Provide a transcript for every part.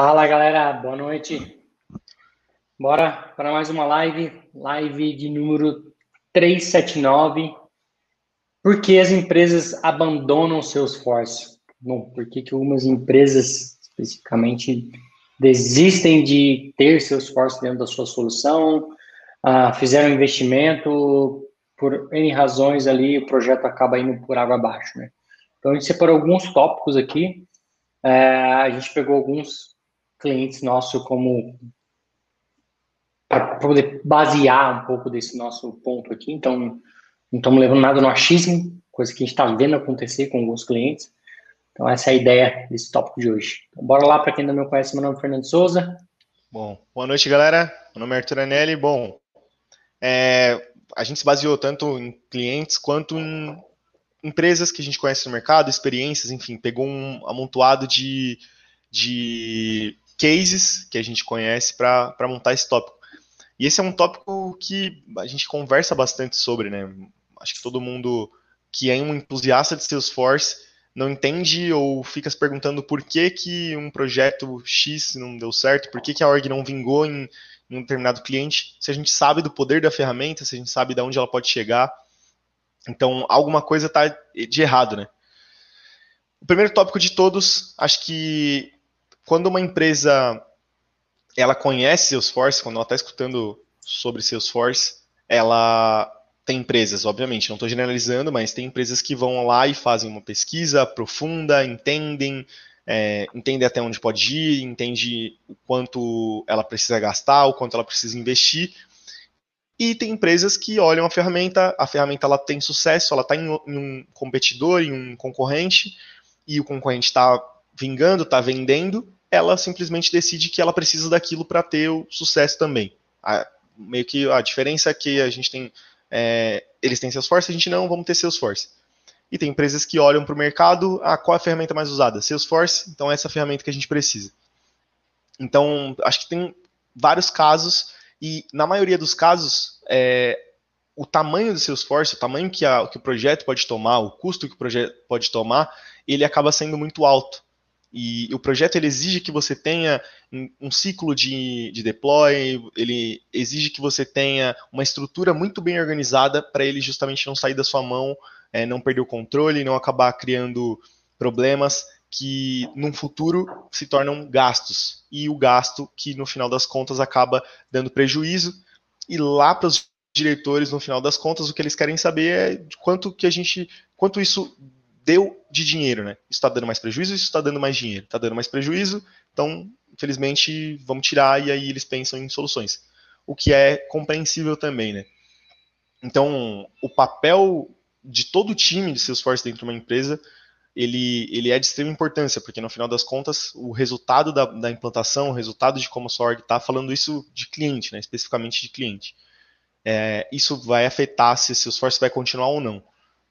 Fala galera, boa noite. Bora para mais uma live, live de número 379. Por que as empresas abandonam seus esforço? Bom, por que, que algumas empresas especificamente desistem de ter seus esforço dentro da sua solução, uh, fizeram investimento, por N razões ali, o projeto acaba indo por água abaixo, né? Então, a gente separou alguns tópicos aqui, é, a gente pegou alguns clientes nossos como para poder basear um pouco desse nosso ponto aqui. Então, não estamos levando nada no achismo, coisa que a gente está vendo acontecer com alguns clientes. Então, essa é a ideia desse tópico de hoje. Então, bora lá, para quem ainda não conhece, meu nome é Fernando Souza. Bom, boa noite, galera. Meu nome é Arthur Anelli. Bom, é, a gente se baseou tanto em clientes quanto em empresas que a gente conhece no mercado, experiências, enfim, pegou um amontoado de, de cases que a gente conhece para montar esse tópico. E esse é um tópico que a gente conversa bastante sobre, né? Acho que todo mundo que é um entusiasta de Salesforce não entende ou fica se perguntando por que, que um projeto X não deu certo, por que, que a org não vingou em, em um determinado cliente, se a gente sabe do poder da ferramenta, se a gente sabe de onde ela pode chegar. Então, alguma coisa está de errado, né? O primeiro tópico de todos, acho que quando uma empresa ela conhece Salesforce, quando ela está escutando sobre Salesforce, ela tem empresas, obviamente, não estou generalizando, mas tem empresas que vão lá e fazem uma pesquisa profunda, entendem, é, entende até onde pode ir, entende o quanto ela precisa gastar, o quanto ela precisa investir. E tem empresas que olham a ferramenta, a ferramenta ela tem sucesso, ela está em, em, um competidor, em um concorrente, e o concorrente está vingando, está vendendo, ela simplesmente decide que ela precisa daquilo para ter o sucesso também. A, meio que a diferença é que a gente tem, é, eles têm Salesforce, a gente não, vamos ter Salesforce. E tem empresas que olham para o mercado, ah, qual é a ferramenta mais usada? Salesforce, então essa é ferramenta que a gente precisa. Então, acho que tem vários casos, e na maioria dos casos, é, o tamanho do Salesforce, o tamanho que, a, que o projeto pode tomar, o custo que o projeto pode tomar, ele acaba sendo muito alto. E o projeto ele exige que você tenha um ciclo de, de deploy, ele exige que você tenha uma estrutura muito bem organizada para ele justamente não sair da sua mão é, não perder o controle, não acabar criando problemas que num futuro se tornam gastos. E o gasto que no final das contas acaba dando prejuízo. E lá para os diretores, no final das contas, o que eles querem saber é quanto que a gente. quanto isso deu de dinheiro, né? Isso está dando mais prejuízo isso está dando mais dinheiro? Está dando mais prejuízo, então, infelizmente, vamos tirar e aí eles pensam em soluções. O que é compreensível também, né? Então, o papel de todo o time de Salesforce dentro de uma empresa, ele, ele é de extrema importância, porque no final das contas, o resultado da, da implantação, o resultado de como o SORG está falando isso de cliente, né, especificamente de cliente. É, isso vai afetar se Salesforce vai continuar ou não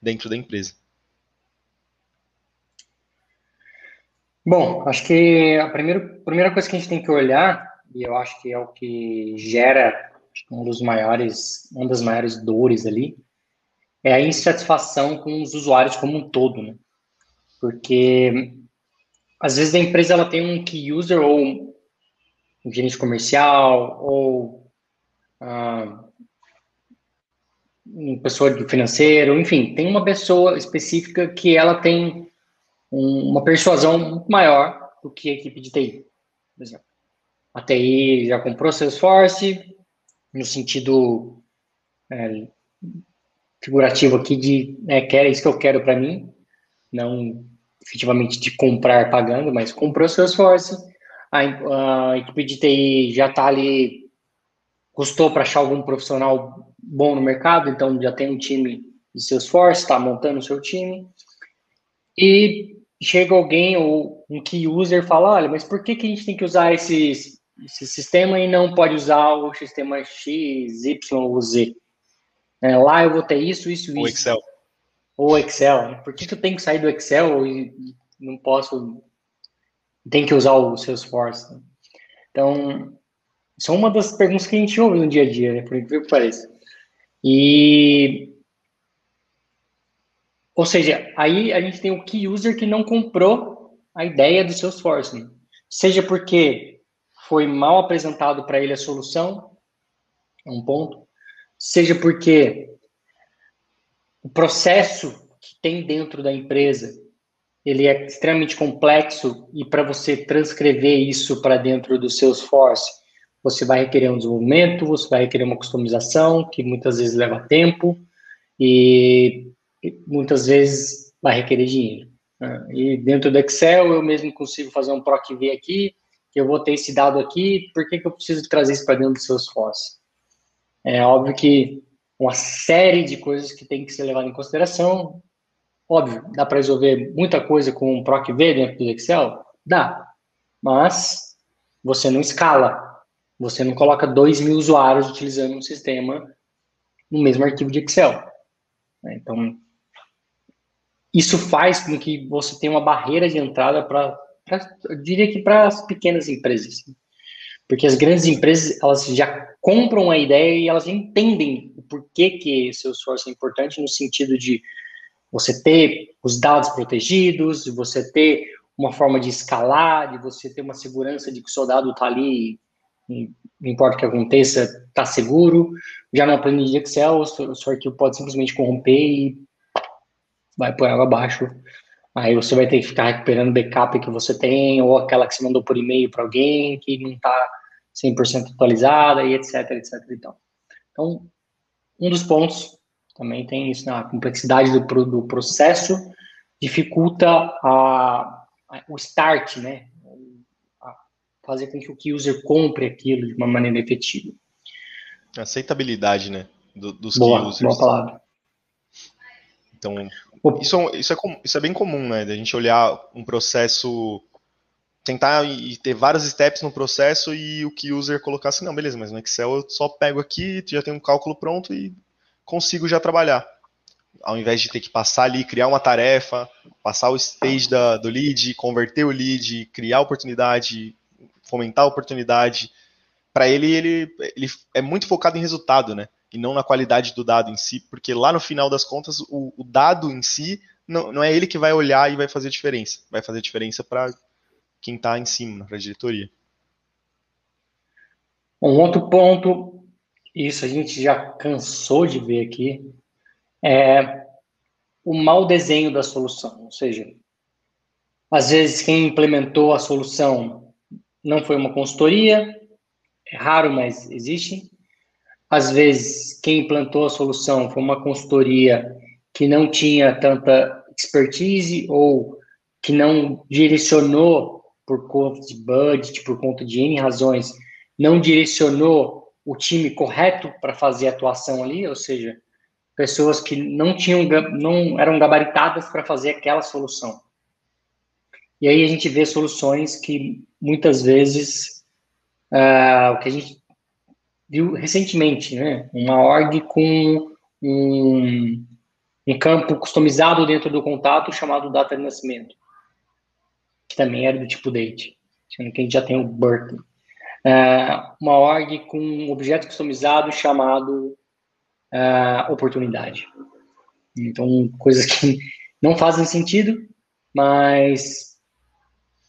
dentro da empresa. Bom, acho que a primeira, primeira coisa que a gente tem que olhar, e eu acho que é o que gera um dos maiores, uma das maiores dores ali, é a insatisfação com os usuários como um todo, né? Porque às vezes a empresa ela tem um key user ou um gerente comercial ou ah, uma pessoa de financeiro, enfim, tem uma pessoa específica que ela tem um, uma persuasão maior do que a equipe de TI. Por exemplo, a TI já comprou Salesforce no sentido é, figurativo aqui de é, quer isso que eu quero para mim, não efetivamente de comprar pagando, mas comprou seu esforço, a, a equipe de TI já está ali, custou para achar algum profissional bom no mercado, então já tem um time de seu esforço, está montando o seu time, e chega alguém ou um key user fala, olha, mas por que, que a gente tem que usar esse, esse sistema e não pode usar o sistema X, Y ou Z? É, lá eu vou ter isso, isso, isso. Ou Excel. Ou Excel. Por que, que eu tenho que sair do Excel e não posso. Tem que usar o Salesforce? Né? Então, são uma das perguntas que a gente ouve no dia a dia, né? Por incrível que pareça. E. Ou seja, aí a gente tem o key user que não comprou a ideia do Salesforce. Seja porque foi mal apresentado para ele a solução, é um ponto, seja porque o processo que tem dentro da empresa ele é extremamente complexo e para você transcrever isso para dentro do Salesforce, você vai requerer um desenvolvimento, você vai requerer uma customização, que muitas vezes leva tempo e muitas vezes vai requerer dinheiro. Né? E dentro do Excel eu mesmo consigo fazer um PROC V aqui, que eu vou ter esse dado aqui, por que, que eu preciso trazer isso para dentro do Salesforce? É óbvio que uma série de coisas que tem que ser levada em consideração. Óbvio, dá para resolver muita coisa com um PROC V dentro do Excel? Dá. Mas você não escala. Você não coloca 2 mil usuários utilizando um sistema no mesmo arquivo de Excel. Então, isso faz com que você tenha uma barreira de entrada para, diria que para as pequenas empresas. Porque as grandes empresas, elas já compram a ideia e elas entendem o porquê que seu esforço é importante no sentido de você ter os dados protegidos, de você ter uma forma de escalar, de você ter uma segurança de que o soldado está ali, não importa o que aconteça, está seguro. Já na planilha de Excel, o seu, o seu arquivo pode simplesmente corromper e vai por água abaixo. Aí você vai ter que ficar recuperando backup que você tem, ou aquela que você mandou por e-mail para alguém que não está 100% atualizada, e etc, etc. Então, então, um dos pontos também tem isso, né? a complexidade do, do processo dificulta a, a, o start, né? A fazer com que o user compre aquilo de uma maneira efetiva. Aceitabilidade, né? Do, dos boa, key users. Boa palavra. Então, isso, isso, é, isso é bem comum, né? Da gente olhar um processo, tentar e ter vários steps no processo e o que user colocar assim, não, beleza, mas no Excel eu só pego aqui, já tem um cálculo pronto e consigo já trabalhar. Ao invés de ter que passar ali, criar uma tarefa, passar o stage da, do lead, converter o lead, criar oportunidade, fomentar a oportunidade. Para ele, ele, ele é muito focado em resultado, né? E não na qualidade do dado em si, porque lá no final das contas, o, o dado em si não, não, é ele que vai olhar e vai fazer diferença. Vai fazer diferença para quem está em cima, para a diretoria. Um outro ponto, isso a gente já cansou de ver aqui, é o mau desenho da solução. Ou seja, às vezes quem implementou a solução não foi uma consultoria, é raro, mas existe às vezes, quem implantou a solução foi uma consultoria que não tinha tanta expertise ou que não direcionou por conta de budget, por conta de N razões, não direcionou o time correto para fazer a atuação ali, ou seja, pessoas que não tinham, não eram gabaritadas para fazer aquela solução. E aí a gente vê soluções que muitas vezes uh, o que a gente viu recentemente, né? Uma org com um, um campo customizado dentro do contato chamado data de nascimento, que também era do tipo date, sendo que a gente já tem o birthday. Uh, uma org com um objeto customizado chamado uh, oportunidade. Então, coisas que não fazem sentido, mas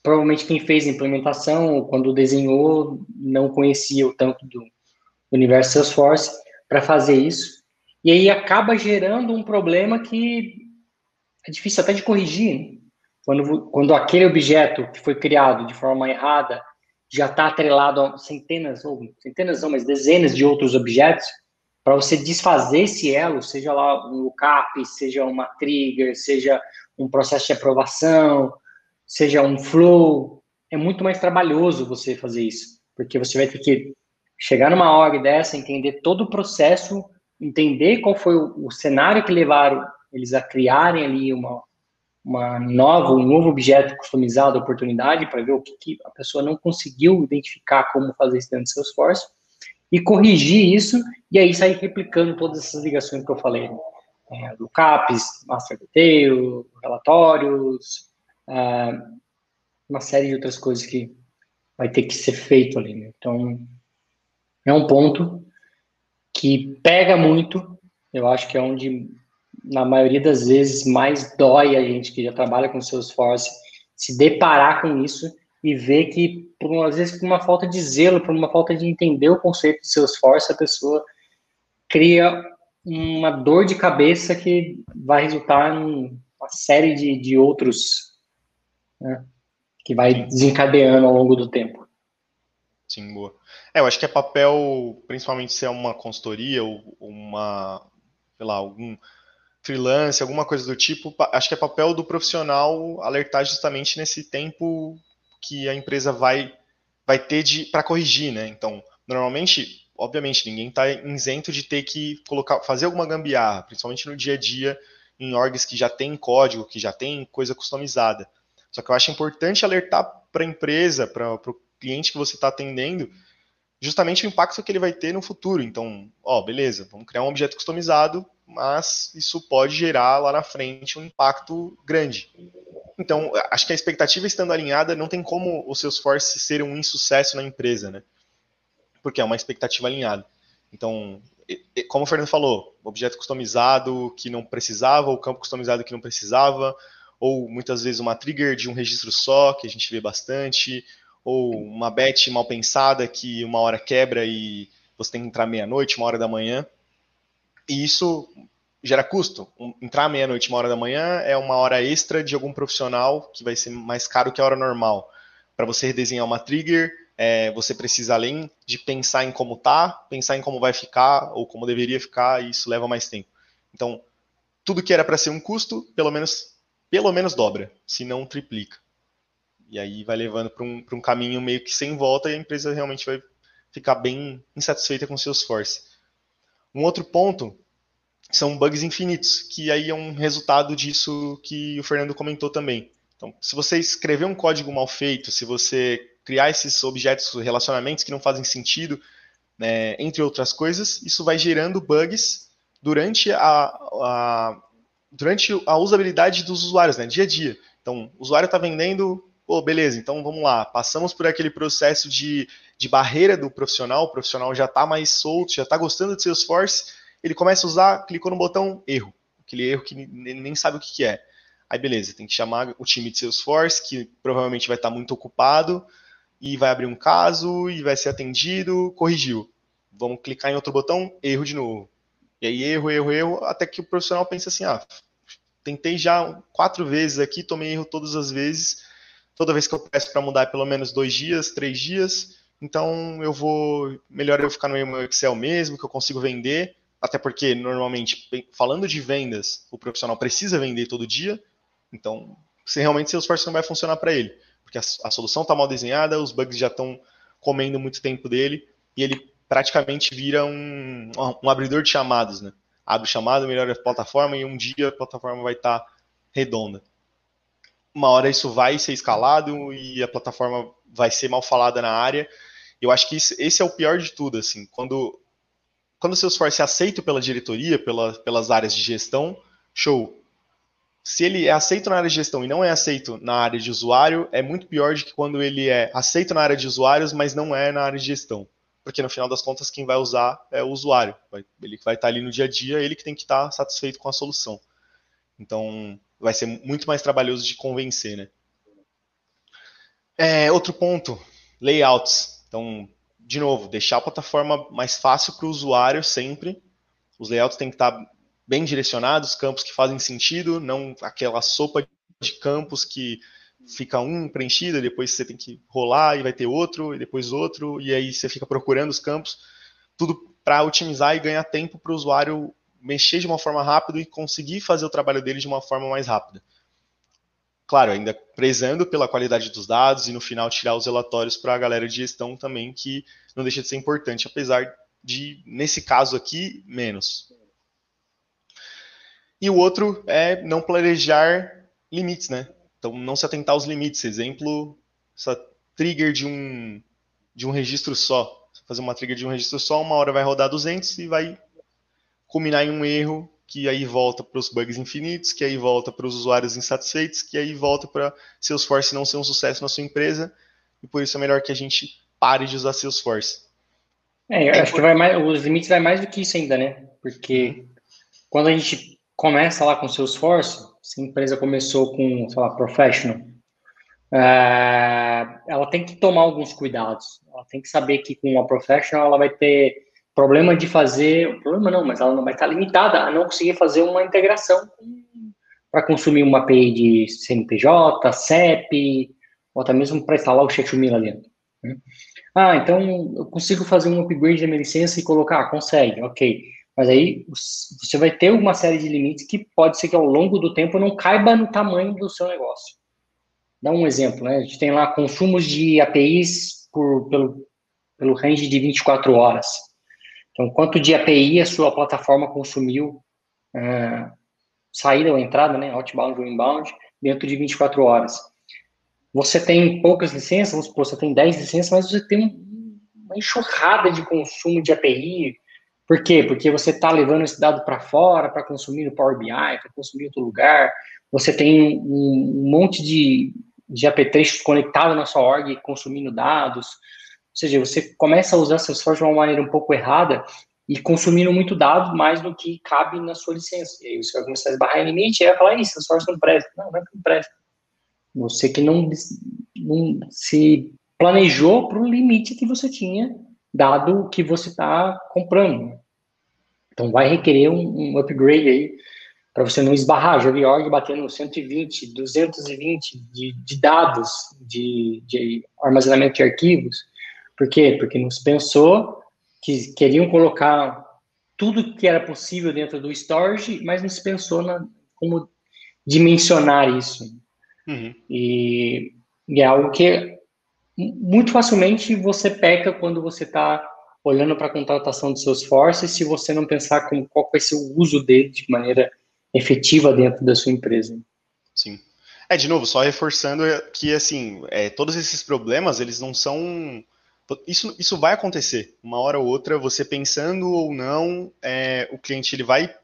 provavelmente quem fez a implementação, quando desenhou, não conhecia o tanto do, universo Salesforce para fazer isso. E aí acaba gerando um problema que é difícil até de corrigir. Né? Quando, quando aquele objeto que foi criado de forma errada já está atrelado a centenas, ou centenas não, mas dezenas de outros objetos, para você desfazer esse elo, seja lá um lookup, seja uma trigger, seja um processo de aprovação, seja um flow, é muito mais trabalhoso você fazer isso, porque você vai ter que chegar numa org dessa, entender todo o processo, entender qual foi o, o cenário que levaram eles a criarem ali uma, uma nova, um novo objeto customizado, oportunidade, para ver o que, que, a pessoa não conseguiu identificar como fazer isso dentro do Salesforce, e corrigir isso, e aí sair replicando todas essas ligações que eu falei. Né? É, lookups, master detail, relatórios, é, uma série de outras coisas que vai ter que ser feito ali. Né? Então, é um ponto que pega muito, eu acho que é onde, na maioria das vezes, mais dói a gente que já trabalha com Salesforce se deparar com isso, e vê que, por, às vezes, por uma falta de zelo, por uma falta de entender o conceito de Salesforce, a pessoa cria uma dor de cabeça que vai resultar em uma série de, de outros, né, que vai desencadeando ao longo do tempo. Sim, boa. É, eu acho que é papel, principalmente se é uma consultoria ou uma, sei lá, algum freelance, alguma coisa do tipo, acho que é papel do profissional alertar justamente nesse tempo que a empresa vai vai ter de para corrigir, né? Então, normalmente, obviamente, ninguém está isento de ter que colocar, fazer alguma gambiarra, principalmente no dia a dia em orgs que já tem código, que já tem coisa customizada. Só que eu acho importante alertar para a empresa, para o cliente que você está atendendo, justamente o impacto que ele vai ter no futuro. Então, ó, beleza, vamos criar um objeto customizado, mas isso pode gerar lá na frente um impacto grande. Então, acho que a expectativa estando alinhada, não tem como o Salesforce ser um insucesso na empresa, né? Porque é uma expectativa alinhada. Então, como o Fernando falou, objeto customizado que não precisava, ou campo customizado que não precisava, ou muitas vezes uma trigger de um registro só, que a gente vê bastante, ou uma bet mal pensada que uma hora quebra e você tem que entrar meia-noite, uma hora da manhã. E isso gera custo. Entrar meia-noite, uma hora da manhã é uma hora extra de algum profissional que vai ser mais caro que a hora normal. Para você redesenhar uma trigger, é, você precisa, além de pensar em como tá, pensar em como vai ficar ou como deveria ficar, e isso leva mais tempo. Então, tudo que era para ser um custo, pelo menos, pelo menos dobra, se não triplica. E aí vai levando para um, um caminho meio que sem volta e a empresa realmente vai ficar bem insatisfeita com seus esforço. Um outro ponto são bugs infinitos, que aí é um resultado disso que o Fernando comentou também. Então, se você escrever um código mal feito, se você criar esses objetos, relacionamentos que não fazem sentido, né, entre outras coisas, isso vai gerando bugs durante a, a, durante a usabilidade dos usuários, né, dia a dia. Então, o usuário está vendendo, pô, beleza, então vamos lá, passamos por aquele processo de, de barreira do profissional, o profissional já está mais solto, já está gostando de Salesforce, ele começa a usar, clicou no botão, erro. Aquele erro que ele nem sabe o que é. Aí beleza, tem que chamar o time de Salesforce, que provavelmente vai estar muito ocupado, e vai abrir um caso, e vai ser atendido, corrigiu. Vamos clicar em outro botão, erro de novo. E aí erro, erro, erro, até que o profissional pensa assim, ah, tentei já quatro vezes aqui, tomei erro todas as vezes, toda vez que eu peço para mudar é pelo menos dois dias, três dias, então eu vou, melhor eu ficar no meu Excel mesmo, que eu consigo vender, até porque, normalmente, falando de vendas, o profissional precisa vender todo dia. Então, se realmente esforço não vai funcionar para ele. Porque a, a solução está mal desenhada, os bugs já estão comendo muito tempo dele, e ele praticamente vira um, um abridor de chamados. Né? Abre o chamado, melhora a plataforma, e um dia a plataforma vai estar tá redonda. Uma hora isso vai ser escalado e a plataforma vai ser mal falada na área. Eu acho que isso, esse é o pior de tudo, assim, quando quando o Salesforce é aceito pela diretoria, pela, pelas áreas de gestão, show. Se ele é aceito na área de gestão e não é aceito na área de usuário, é muito pior do que quando ele é aceito na área de usuários, mas não é na área de gestão. Porque no final das contas, quem vai usar é o usuário. Ele vai estar ali no dia a dia, ele que tem que estar satisfeito com a solução. Então, vai ser muito mais trabalhoso de convencer, né? É, outro ponto, layouts. Então, de novo, deixar a plataforma mais fácil para o usuário sempre. Os layouts têm que estar bem direcionados, campos que fazem sentido, não aquela sopa de campos que fica um preenchido, depois você tem que rolar e vai ter outro, e depois outro, e aí você fica procurando os campos. Tudo para otimizar e ganhar tempo para o usuário mexer de uma forma rápida e conseguir fazer o trabalho dele de uma forma mais rápida claro, ainda prezando pela qualidade dos dados e no final tirar os relatórios para a galera de gestão também, que não deixa de ser importante, apesar de, nesse caso aqui, menos. E o outro é não planejar limites, né? Então, não se atentar aos limites. Exemplo, essa trigger de um, de um registro só. Fazer uma trigger de um registro só, uma hora vai rodar 200 e vai culminar em um erro que aí volta para os bugs infinitos, que aí volta para os usuários insatisfeitos, que aí volta para Salesforce não ser um sucesso na sua empresa, e por isso é melhor que a gente pare de usar Salesforce. É, eu é acho que vai mais, os limites vai mais do que isso ainda, né? Porque quando a gente começa lá com Salesforce, se a empresa começou com, sei lá, Professional, uh, ela tem que tomar alguns cuidados. Ela tem que saber que com uma professional ela vai ter problema de fazer, problema não, mas ela não vai estar limitada a não conseguir fazer uma integração para consumir uma API de CNPJ, CEP, ou até mesmo para instalar o Chetumil ali dentro. Né? Ah, então eu consigo fazer um upgrade da minha licença e colocar? Ah, consegue, ok. Mas aí você vai ter uma série de limites que pode ser que ao longo do tempo não caiba no tamanho do seu negócio. Dá um exemplo, né? A gente tem lá consumos de APIs por, pelo, pelo range de 24 horas. Então, quanto de API a sua plataforma consumiu, uh, saída ou entrada, né? Outbound ou inbound, dentro de 24 horas você tem poucas licenças, vamos supor, você tem 10 licenças, mas você tem uma enxurrada de consumo de API. Por quê? Porque você está levando esse dado para fora, para consumir no Power BI, para consumir em outro lugar. Você tem um monte de, de apetrechos conectados na sua org, consumindo dados. Ou seja, você começa a usar Salesforce de uma maneira um pouco errada e consumindo muito dado mais do que cabe na sua licença. E aí você vai começar a esbarrar em limite e vai falar, isso, Salesforce não presta. Não, não é que não presta. Você que não, não se planejou para o limite que você tinha, dado o que você está comprando. Então, vai requerer um, um upgrade aí, para você não esbarrar. Já vi org batendo 120, 220 de, de dados, de, de armazenamento de arquivos. Por quê? Porque não se pensou que queriam colocar tudo que era possível dentro do storage, mas não se pensou na, como dimensionar isso. Uhum. E, e, é algo que muito facilmente você peca quando você está olhando para a contratação dos seus forces se você não pensar como, qual vai ser o uso dele de maneira efetiva dentro da sua empresa. Sim. É, de novo, só reforçando que, assim, é, todos esses problemas, eles não são... Isso, isso vai acontecer, uma hora ou outra, você pensando ou não, é, o cliente ele vai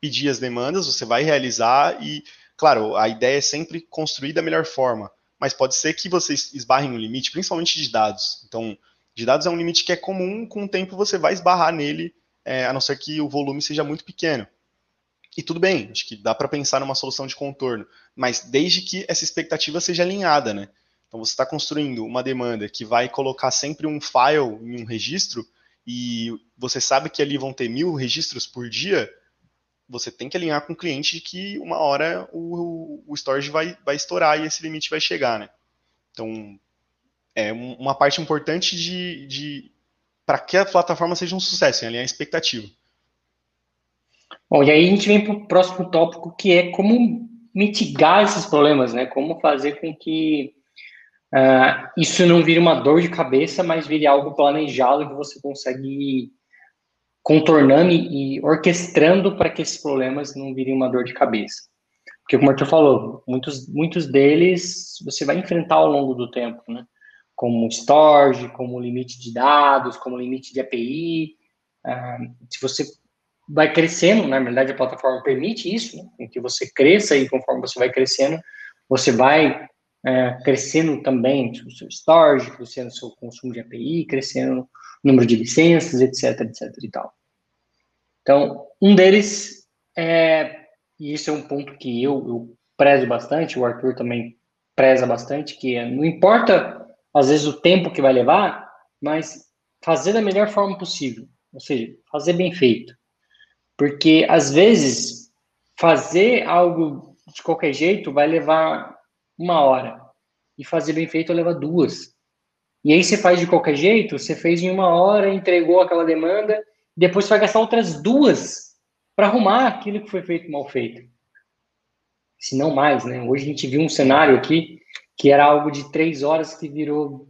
pedir as demandas, você vai realizar e Claro, a ideia é sempre construir da melhor forma, mas pode ser que vocês esbarrem no limite, principalmente de dados. Então, de dados é um limite que é comum, com o tempo você vai esbarrar nele, é, a não ser que o volume seja muito pequeno. E tudo bem, acho que dá para pensar numa solução de contorno, mas desde que essa expectativa seja alinhada, né? Então você está construindo uma demanda que vai colocar sempre um file em um registro e você sabe que ali vão ter mil registros por dia, você tem que alinhar com o cliente de que uma hora o, o storage vai, vai estourar e esse limite vai chegar, né? Então, é uma parte importante de, de para que a plataforma seja um sucesso, em alinhar a expectativa. Bom, e aí a gente vem para o próximo tópico, que é como mitigar esses problemas, né? Como fazer com que uh, isso não vire uma dor de cabeça, mas vire algo planejado que você consegue contornando e orquestrando para que esses problemas não virem uma dor de cabeça. Porque, como o Arthur falou, muitos, muitos deles você vai enfrentar ao longo do tempo, né? Como storage, como limite de dados, como limite de API. Ah, se você vai crescendo, na verdade a plataforma permite isso, né? que você cresça e conforme você vai crescendo, você vai é, crescendo também o seu storage, crescendo o seu consumo de API, crescendo número de licenças, etc, etc e tal. Então, um deles é, e isso é um ponto que eu, eu prezo bastante, o Arthur também preza bastante, que é, não importa, às vezes, o tempo que vai levar, mas fazer da melhor forma possível, ou seja, fazer bem feito. Porque, às vezes, fazer algo de qualquer jeito vai levar uma hora, e fazer bem feito leva duas. E aí você faz de qualquer jeito, você fez em uma hora, entregou aquela demanda, depois você vai gastar outras duas para arrumar aquilo que foi feito mal feito. Se não mais, né? Hoje a gente viu um cenário aqui que era algo de três horas que virou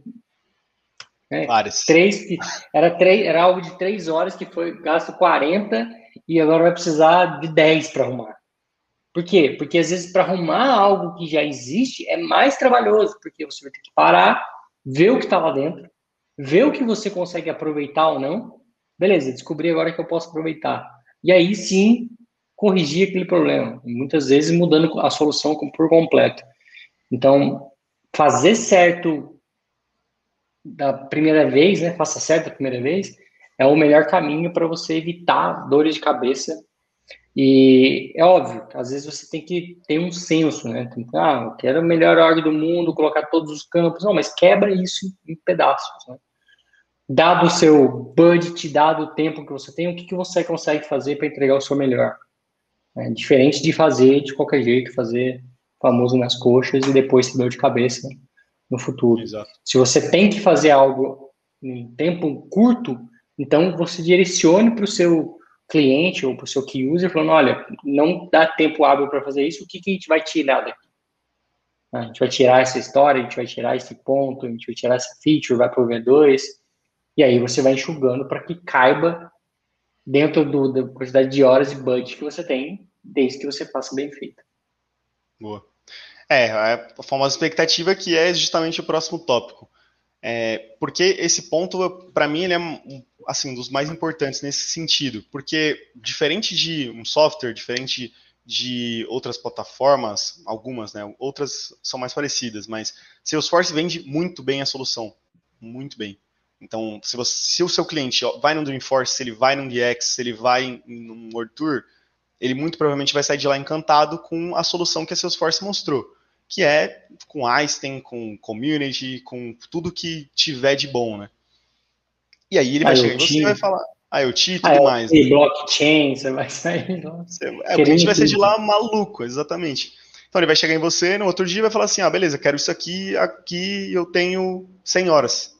né? Três, era, três, era algo de três horas que foi gasto 40 e agora vai precisar de 10 para arrumar. Por quê? Porque às vezes para arrumar algo que já existe é mais trabalhoso, porque você vai ter que parar, ver o que está lá dentro, ver o que você consegue aproveitar ou não. Beleza, descobri agora que eu posso aproveitar. E aí sim corrigir aquele problema, muitas vezes mudando a solução por completo. Então, fazer certo da primeira vez, né, faça certo a primeira vez, é o melhor caminho para você evitar dores de cabeça E é óbvio, às vezes você tem que ter um senso, né? Tem que, ah, eu quero a melhor org do mundo, colocar todos os campos. Não, mas quebra isso em pedaços, né? Dado o seu budget, dado o tempo que você tem, o que, que você consegue fazer para entregar o seu melhor? É diferente de fazer de qualquer jeito, fazer famoso nas coxas e depois ter dor de cabeça no futuro. Exato. Se você tem que fazer algo em tempo curto, então você direcione para o seu cliente ou para o seu key user falando, olha, não dá tempo hábil para fazer isso, o que, que a gente vai tirar daqui? A gente vai tirar essa história, a gente vai tirar esse ponto, a gente vai tirar essa feature, vai para o V2, e aí você vai enxugando para que caiba dentro do, da quantidade de horas e budget que você tem, desde que você faça bem feito. Boa. É, a famosa expectativa que é justamente o próximo tópico. É, porque esse ponto, para mim, ele é assim, um dos mais importantes nesse sentido. Porque, diferente de um software, diferente de outras plataformas, algumas, né? Outras são mais parecidas, mas Salesforce vende muito bem a solução. Muito bem. Então, se, você, se o seu cliente vai no Dreamforce, se ele vai no DX, se ele vai um World Tour, ele muito provavelmente vai sair de lá encantado com a solução que a Salesforce mostrou, que é com Einstein, com Community, com tudo que tiver de bom, né? E aí ele vai chegar em você e vai falar IoT e tudo mais. E né? blockchain, você vai sair Você, é, o cliente vai sair de lá maluco, exatamente. Então ele vai chegar em você no outro dia e vai falar assim, ah, beleza, quero isso aqui, aqui eu tenho 100 horas.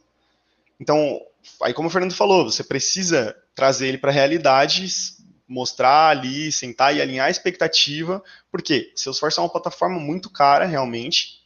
Então, aí como o Fernando falou, você precisa trazer ele para a realidade, mostrar ali, sentar e alinhar a expectativa, porque Salesforce é uma plataforma muito cara, realmente.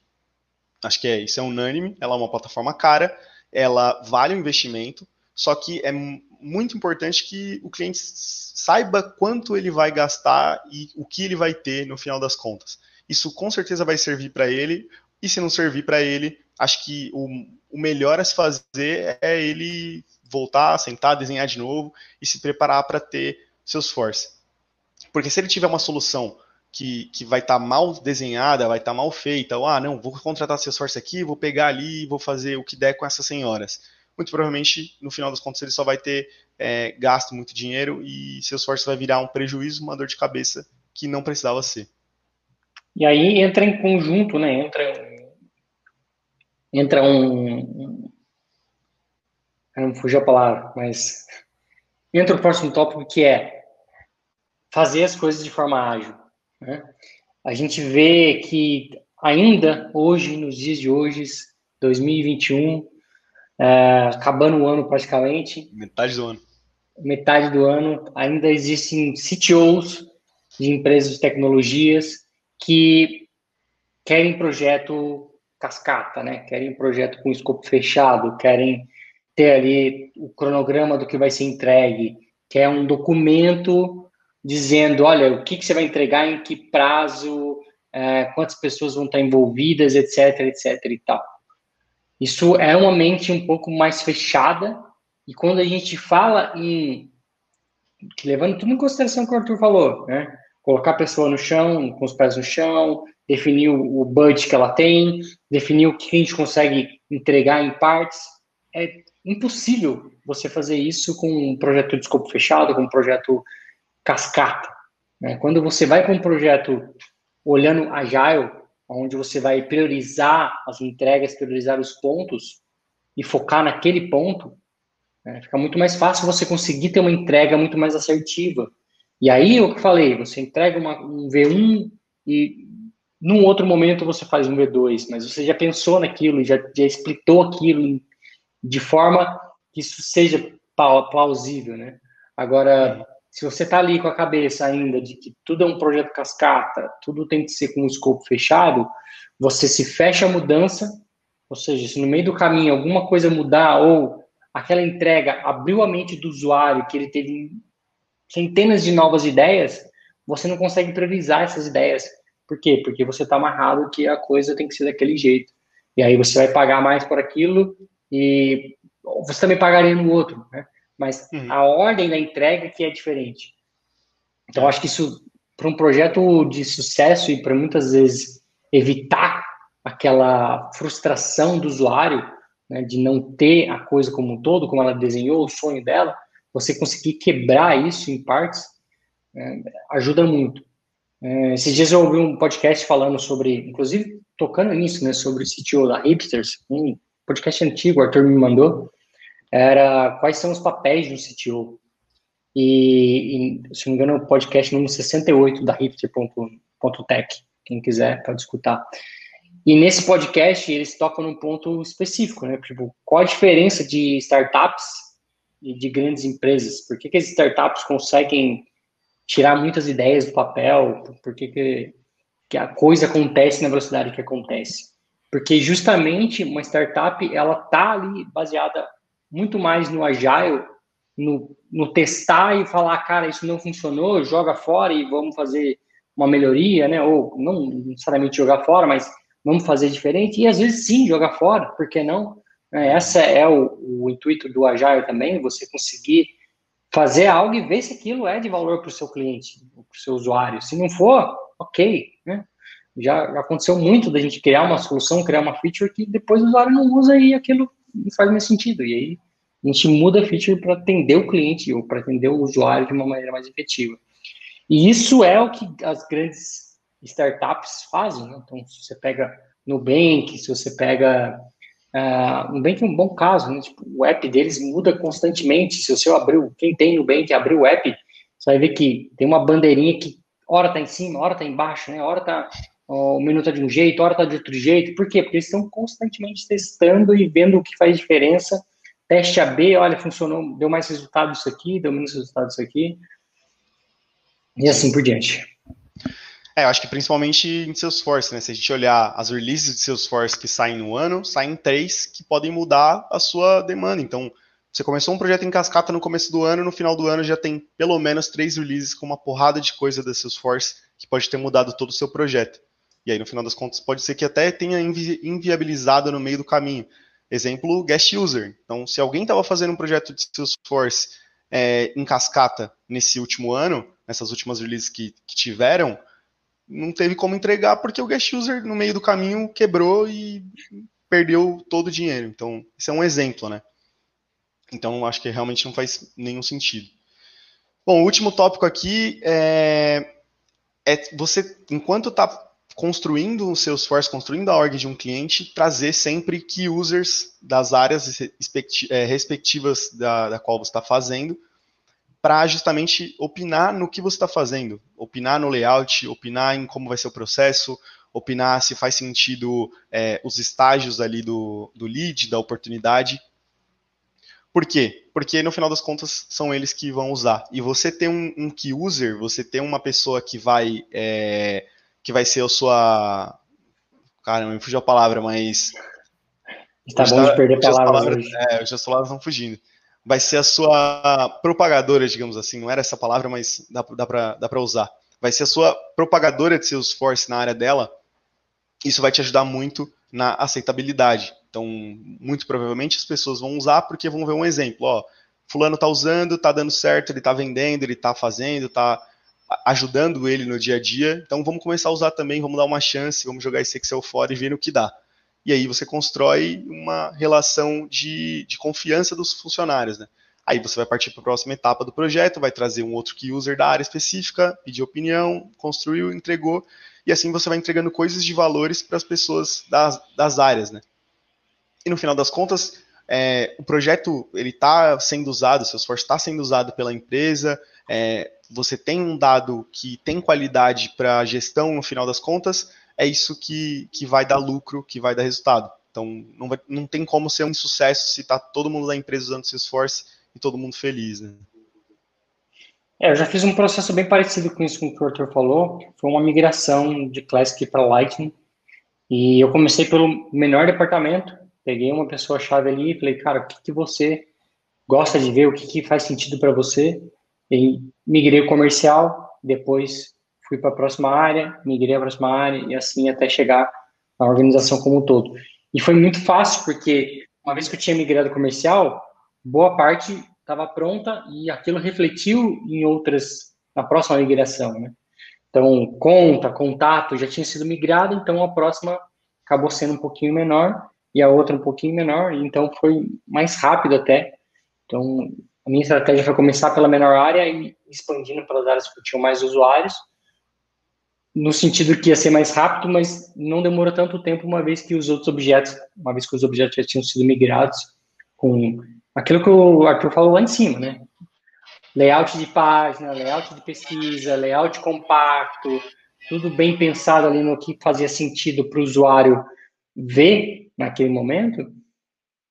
Acho que é isso é unânime. Ela é uma plataforma cara, ela vale o investimento, só que é muito importante que o cliente saiba quanto ele vai gastar e o que ele vai ter no final das contas. Isso com certeza vai servir para ele, e se não servir para ele, acho que o, o melhor a se fazer é ele voltar, sentar, desenhar de novo e se preparar para ter Salesforce. Porque se ele tiver uma solução que, que vai estar tá mal desenhada, vai estar tá mal feita, ou, ah, não, vou contratar Salesforce aqui, vou pegar ali vou fazer o que der com essas senhoras. Muito provavelmente, no final das contas, ele só vai ter é, gasto muito dinheiro e Salesforce vai virar um prejuízo, uma dor de cabeça que não precisava ser. E aí entra em conjunto, né? Entra, entra um. Eu não fugiu a palavra, mas entra o próximo tópico que é fazer as coisas de forma ágil. Né? A gente vê que ainda hoje, nos dias de hoje, 2021, é, acabando o ano praticamente. Metade do ano. Metade do ano, ainda existem CTOs de empresas de tecnologias que querem projeto cascata, né? Querem projeto com escopo fechado, querem ter ali o cronograma do que vai ser entregue, quer um documento dizendo, olha, o que, que você vai entregar, em que prazo, é, quantas pessoas vão estar envolvidas, etc, etc e tal. Isso é uma mente um pouco mais fechada, e quando a gente fala em, levando tudo em consideração que o Arthur falou, né, colocar a pessoa no chão, com os pés no chão, definir o, o budget que ela tem, definir o que a gente consegue entregar em partes, é impossível você fazer isso com um projeto de escopo fechado, com um projeto cascata. Né? Quando você vai com um projeto olhando agile, onde você vai priorizar as entregas, priorizar os pontos e focar naquele ponto, né? fica muito mais fácil você conseguir ter uma entrega muito mais assertiva. E aí, o que eu falei, você entrega uma, um V1 e num outro momento você faz um V2, mas você já pensou naquilo, já, já explitou aquilo de forma que isso seja plausível, né? Agora, se você está ali com a cabeça ainda de que tudo é um projeto cascata, tudo tem que ser com um escopo fechado, você se fecha a mudança, ou seja, se no meio do caminho alguma coisa mudar ou aquela entrega abriu a mente do usuário, que ele teve centenas de novas ideias, você não consegue previsar essas ideias. Por quê? Porque você está amarrado que a coisa tem que ser daquele jeito. E aí você vai pagar mais por aquilo e você também pagaria no outro, né? Mas uhum. a ordem da entrega que é diferente. Então, acho que isso, para um projeto de sucesso e para muitas vezes evitar aquela frustração do usuário, né, de não ter a coisa como um todo, como ela desenhou, o sonho dela, você conseguir quebrar isso em partes, É, ajuda muito. É, esses dias eu ouvi um podcast falando sobre, inclusive tocando nisso, né, sobre o CTO da Hipsters, um podcast antigo, o Arthur me mandou, era quais são os papéis do CTO. E, e se não me engano, o podcast número 68 da hipster.tech, quem quiser pode escutar. E nesse podcast eles tocam num ponto específico, né? Tipo, qual a diferença de startups e de grandes empresas? Por que, que as startups conseguem tirar muitas ideias do papel? Por que, que, que a coisa acontece na velocidade que acontece? Porque justamente uma startup ela tá ali baseada muito mais no agile, no, no testar e falar, cara, isso não funcionou, joga fora e vamos fazer uma melhoria, né? Ou não necessariamente jogar fora, mas vamos fazer diferente. E às vezes sim, jogar fora, por que não? É, essa é o, o intuito do Agile também, você conseguir fazer algo e ver se aquilo é de valor para o seu cliente, para o seu usuário. Se não for, ok, né? Já, aconteceu muito da gente criar uma solução, criar uma feature que depois o usuário não usa e aquilo não faz mais sentido. E aí a gente muda a feature para atender o cliente ou para atender o usuário de uma maneira mais efetiva. E isso é o que as grandes startups fazem. Né? Então, se você pega Nubank, se você pega Uh, Nubank é um bom caso, né? Tipo, o app deles muda constantemente. Se você abriu, quem tem Nubank abriu o app, você vai ver que tem uma bandeirinha que hora tá em cima, hora tá embaixo, né? Hora tá o menu tá de um jeito, hora tá de outro jeito. Por quê? Porque eles estão constantemente testando e vendo o que faz diferença. Teste AB, olha, funcionou, deu mais resultado isso aqui, deu menos resultado isso aqui. E assim por diante. É, eu acho que principalmente em Salesforce, né? Se a gente olhar as releases de Salesforce que saem no ano, saem três que podem mudar a sua demanda. Então, você começou um projeto em cascata no começo do ano, no final do ano já tem pelo menos três releases com uma porrada de coisa da Salesforce que pode ter mudado todo o seu projeto. E aí, no final das contas, pode ser que até tenha invi inviabilizado no meio do caminho. Exemplo, guest user. Então, se alguém estava fazendo um projeto de Salesforce é, em cascata nesse último ano, nessas últimas releases que, que tiveram, não teve como entregar porque o guest user no meio do caminho quebrou e perdeu todo o dinheiro. Então, isso é um exemplo, né? Então, acho que realmente não faz nenhum sentido. Bom, o último tópico aqui é, é você, enquanto está construindo o seu esforço, construindo a org de um cliente, trazer sempre key users das áreas é, respectivas da, da qual você está fazendo, para justamente opinar no que você está fazendo, opinar no layout, opinar em como vai ser o processo, opinar se faz sentido é, os estágios ali do, do lead, da oportunidade. Por quê? Porque no final das contas são eles que vão usar. E você ter um, um key user, você ter uma pessoa que vai é, que vai ser a sua. Cara, me fugiu a palavra, mas. Está bom tá, de perder palavras, palavras hoje. É, as palavras estão fugindo vai ser a sua propagadora, digamos assim. Não era essa palavra, mas dá, dá para usar. Vai ser a sua propagadora de Salesforce na área dela. Isso vai te ajudar muito na aceitabilidade. Então, muito provavelmente as pessoas vão usar porque vão ver um exemplo. Ó, fulano está usando, está dando certo, ele está vendendo, ele está fazendo, está ajudando ele no dia a dia. Então, vamos começar a usar também, vamos dar uma chance, vamos jogar esse Excel fora e ver no que dá e aí você constrói uma relação de, de confiança dos funcionários, né? Aí você vai partir para a próxima etapa do projeto, vai trazer um outro key user da área específica, pedir opinião, construiu, entregou, e assim você vai entregando coisas de valores para as pessoas das, das áreas, né? E no final das contas, é, o projeto ele está sendo usado, o Salesforce está sendo usado pela empresa, é, você tem um dado que tem qualidade para gestão no final das contas, é isso que, que vai dar lucro, que vai dar resultado. Então, não, vai, não tem como ser um sucesso se está todo mundo da empresa usando Salesforce e todo mundo feliz, né? É, eu já fiz um processo bem parecido com isso que o Arthur falou. Foi uma migração de Classic para Lightning. E eu comecei pelo menor departamento. Peguei uma pessoa-chave ali e falei, cara, o que, que você gosta de ver? O que, que faz sentido para você? E migrei o comercial. Depois fui para a próxima área, migrei a próxima área e assim até chegar na organização como um todo. E foi muito fácil, porque uma vez que eu tinha migrado comercial, boa parte estava pronta e aquilo refletiu em outras, na próxima migração, né? Então, conta, contato já tinha sido migrado, então a próxima acabou sendo um pouquinho menor e a outra um pouquinho menor, então foi mais rápido até. Então, A minha estratégia foi começar pela menor área e expandindo pelas áreas que tinham mais usuários, no sentido que ia ser mais rápido, mas não demorou tanto tempo, uma vez que os outros objetos, uma vez que os objetos já tinham sido migrados com aquilo que o Arthur falou lá em cima, né? Layout de página, layout de pesquisa, layout compacto, tudo bem pensado ali no que fazia sentido para o usuário ver naquele momento,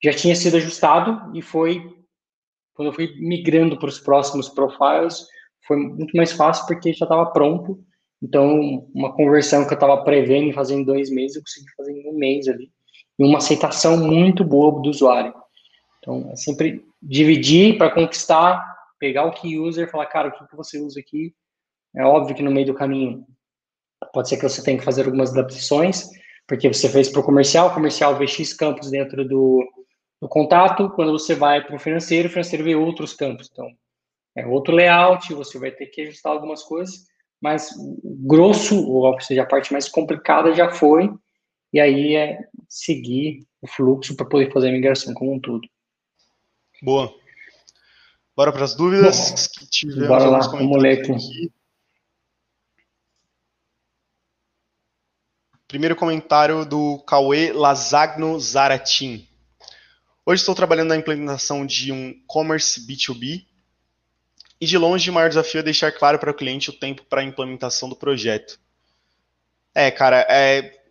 já tinha sido ajustado e foi quando eu fui migrando para os próximos profiles, foi muito mais fácil porque já estava pronto. Então, uma conversão que eu estava prevendo fazer em dois meses, eu consegui fazer em um mês ali. E uma aceitação muito boa do usuário. Então, é sempre dividir para conquistar, pegar o key user falar, cara, o que, que você usa aqui? É óbvio que no meio do caminho pode ser que você tenha que fazer algumas adaptações, porque você fez para o comercial, o comercial vê X campos dentro do, do contato, quando você vai para o financeiro, o financeiro vê outros campos. Então, é outro layout, você vai ter que ajustar algumas coisas, mas o grosso, ou seja, a parte mais complicada já foi, e aí é seguir o fluxo para poder fazer a migração como um todo. Boa. Bora para as dúvidas Bom, que tivemos bora lá, vamos ler aqui. aqui. Primeiro comentário do Cauê Lazagno Zaratin. Hoje estou trabalhando na implementação de um commerce B2B e de longe o maior desafio é deixar claro para o cliente o tempo para a implementação do projeto. É, cara, é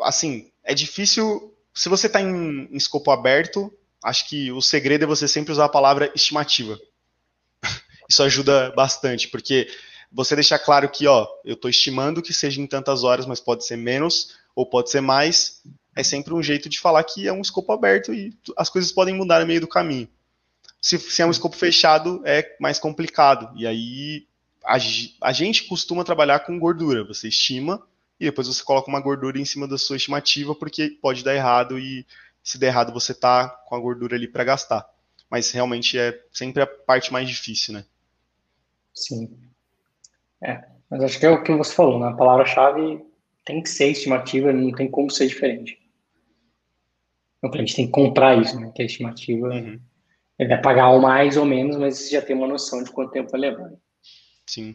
assim, é difícil. Se você está em, em escopo aberto, acho que o segredo é você sempre usar a palavra estimativa. Isso ajuda bastante, porque você deixar claro que, ó, eu estou estimando que seja em tantas horas, mas pode ser menos ou pode ser mais, é sempre um jeito de falar que é um escopo aberto e as coisas podem mudar no meio do caminho. Se, se é um escopo fechado, é mais complicado. E aí a, a, gente costuma trabalhar com gordura. Você estima e depois você coloca uma gordura em cima da sua estimativa, porque pode dar errado e se der errado você tá com a gordura ali para gastar. Mas realmente é sempre a parte mais difícil, né? Sim. É, mas acho que é o que você falou, né? A palavra-chave tem que ser estimativa, não tem como ser diferente. O cliente tem que comprar isso, né? Que a estimativa uhum. ele vai pagar ou mais ou menos, mas você já tem uma noção de quanto tempo vai levar. Sim.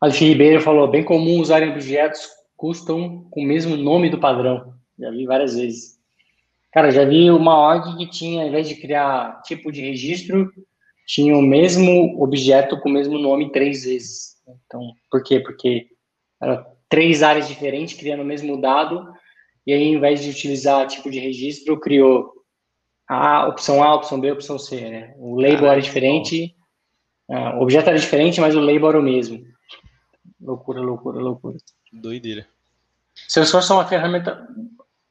Alexandre Ribeiro falou: bem comum usarem objetos custom com o mesmo nome do padrão. Já vi várias vezes. Cara, já vi uma org que tinha, ao invés de criar tipo de registro, tinha o mesmo objeto com o mesmo nome três vezes. Então, por quê? Porque era três áreas diferentes criando o mesmo dado e aí, ao invés de utilizar tipo de registro, criou a opção A, opção B, opção C, né? O label ah, era diferente, ah, o objeto era diferente, mas o label era o mesmo. Loucura, loucura, loucura. Doideira. Salesforce é uma ferramenta,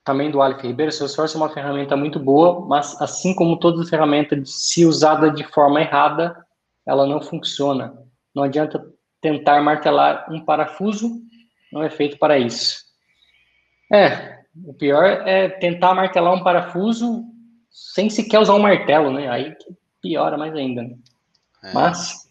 também do Aleph Ribeiro, Salesforce é uma ferramenta muito boa, mas assim como toda ferramenta, se usada de forma errada, ela não funciona. Não adianta tentar martelar um parafuso, não é feito para isso. É, o pior é tentar martelar um parafuso sem sequer usar um martelo, né? Aí piora mais ainda. Né? É, Mas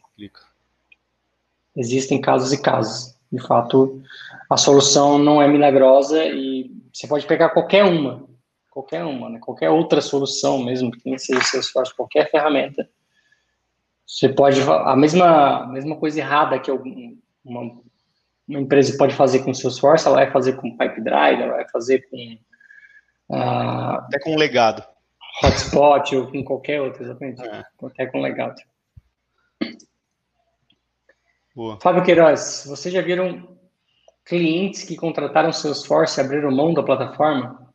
existem casos e casos. De fato, a solução não é milagrosa e você pode pegar qualquer uma, qualquer uma, né? qualquer outra solução, mesmo que nem seja Salesforce, qualquer ferramenta. Você pode a mesma a mesma coisa errada que uma uma empresa pode fazer com Salesforce, ela vai fazer com Pipedrive, ela vai fazer com... Uh, Até com legado. Hotspot ou com qualquer outro, exatamente. É. Até com legado. Boa. Fábio Queiroz, vocês já viram clientes que contrataram Salesforce e abriram mão da plataforma?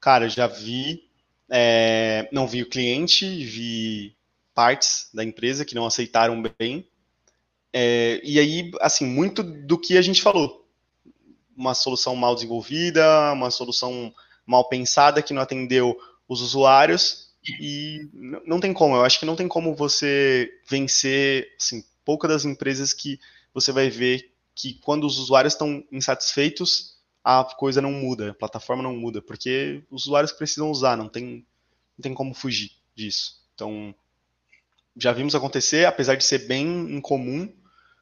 Cara, já vi. É, não vi o cliente, vi partes da empresa que não aceitaram bem. É, e aí, assim, muito do que a gente falou. Uma solução mal desenvolvida, uma solução mal pensada que não atendeu os usuários e não tem como. Eu acho que não tem como você vencer, assim, poucas das empresas que você vai ver que quando os usuários estão insatisfeitos, a coisa não muda, a plataforma não muda, porque os usuários precisam usar, não tem, não tem como fugir disso. Então, já vimos acontecer, apesar de ser bem incomum,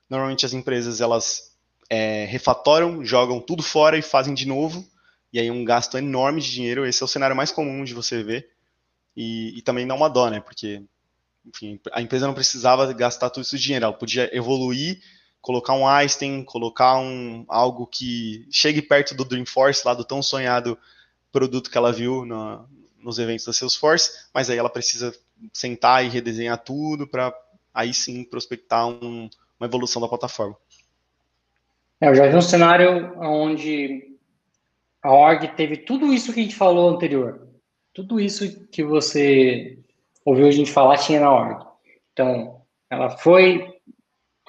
Normalmente as empresas elas é, refatoram, jogam tudo fora e fazem de novo, e aí um gasto enorme de dinheiro. Esse é o cenário mais comum de você ver. e, e também dá uma dó, né? Porque, enfim, a empresa não precisava gastar todo esse dinheiro, ela podia evoluir, colocar um Einstein, colocar um, algo que chegue perto do Dreamforce, lá do tão sonhado produto que ela viu no, nos eventos da Salesforce, mas aí ela precisa sentar e redesenhar tudo para aí sim prospectar um, uma evolução da plataforma. É, eu já vi um cenário onde a org teve tudo isso que a gente falou anterior. Tudo isso que você ouviu a gente falar tinha na org. Então, ela foi,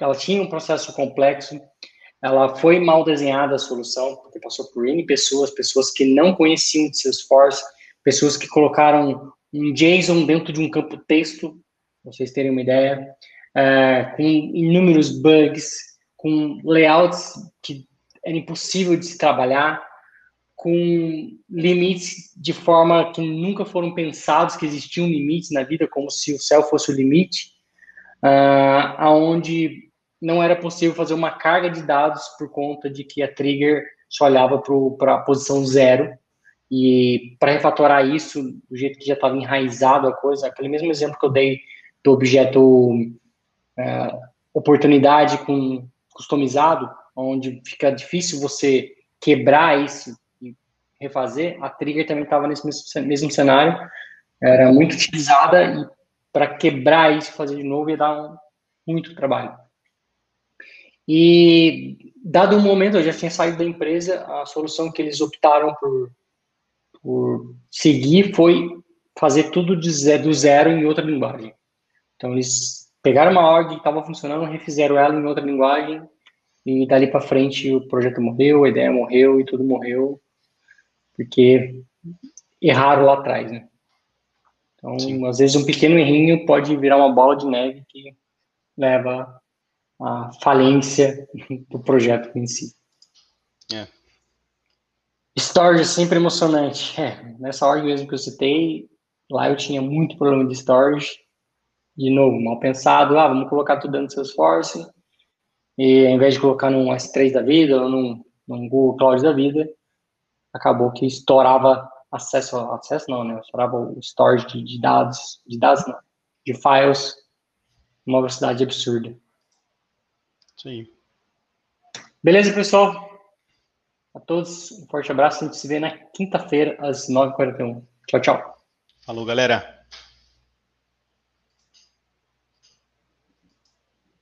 ela tinha um processo complexo, ela foi mal desenhada a solução, porque passou por N pessoas, pessoas que não conheciam de Salesforce, pessoas que colocaram um JSON dentro de um campo texto, vocês terem uma ideia, é, com inúmeros bugs, com layouts que era impossível de se trabalhar, com limites de forma que nunca foram pensados que existiam limites na vida, como se o céu fosse o limite, uh, aonde não era possível fazer uma carga de dados por conta de que a trigger só olhava para a posição zero, e para refatorar isso, do jeito que já estava enraizado a coisa, aquele mesmo exemplo que eu dei do objeto uh, oportunidade com customizado, onde fica difícil você quebrar isso e refazer, a Trigger também estava nesse mesmo cenário, era muito utilizada e para quebrar isso, fazer de novo, ia dar um, muito trabalho. E, dado um momento, eu já tinha saído da empresa, a solução que eles optaram por, por seguir foi fazer tudo de zero, do zero em outra linguagem. Então, eles pegaram uma org que estava funcionando, refizeram ela em outra linguagem, e dali para frente o projeto morreu, a ideia morreu e tudo morreu, porque erraram lá atrás, né? Então, Sim. às vezes um pequeno errinho pode virar uma bola de neve que leva à falência do projeto em si. É. Storage é sempre emocionante. É, nessa org mesmo que eu citei, lá eu tinha muito problema de storage. De novo, mal pensado, ah, vamos colocar tudo dentro do Salesforce e ao invés de colocar num S3 da vida ou num, num Google Cloud da vida, acabou que estourava acesso, acesso não, né? Estourava o storage de, de dados, de dados não, de files, uma velocidade absurda. Sim. Beleza, pessoal? A todos, um forte abraço. A gente se vê na quinta-feira, às 9h41. Tchau, tchau. Falou, galera.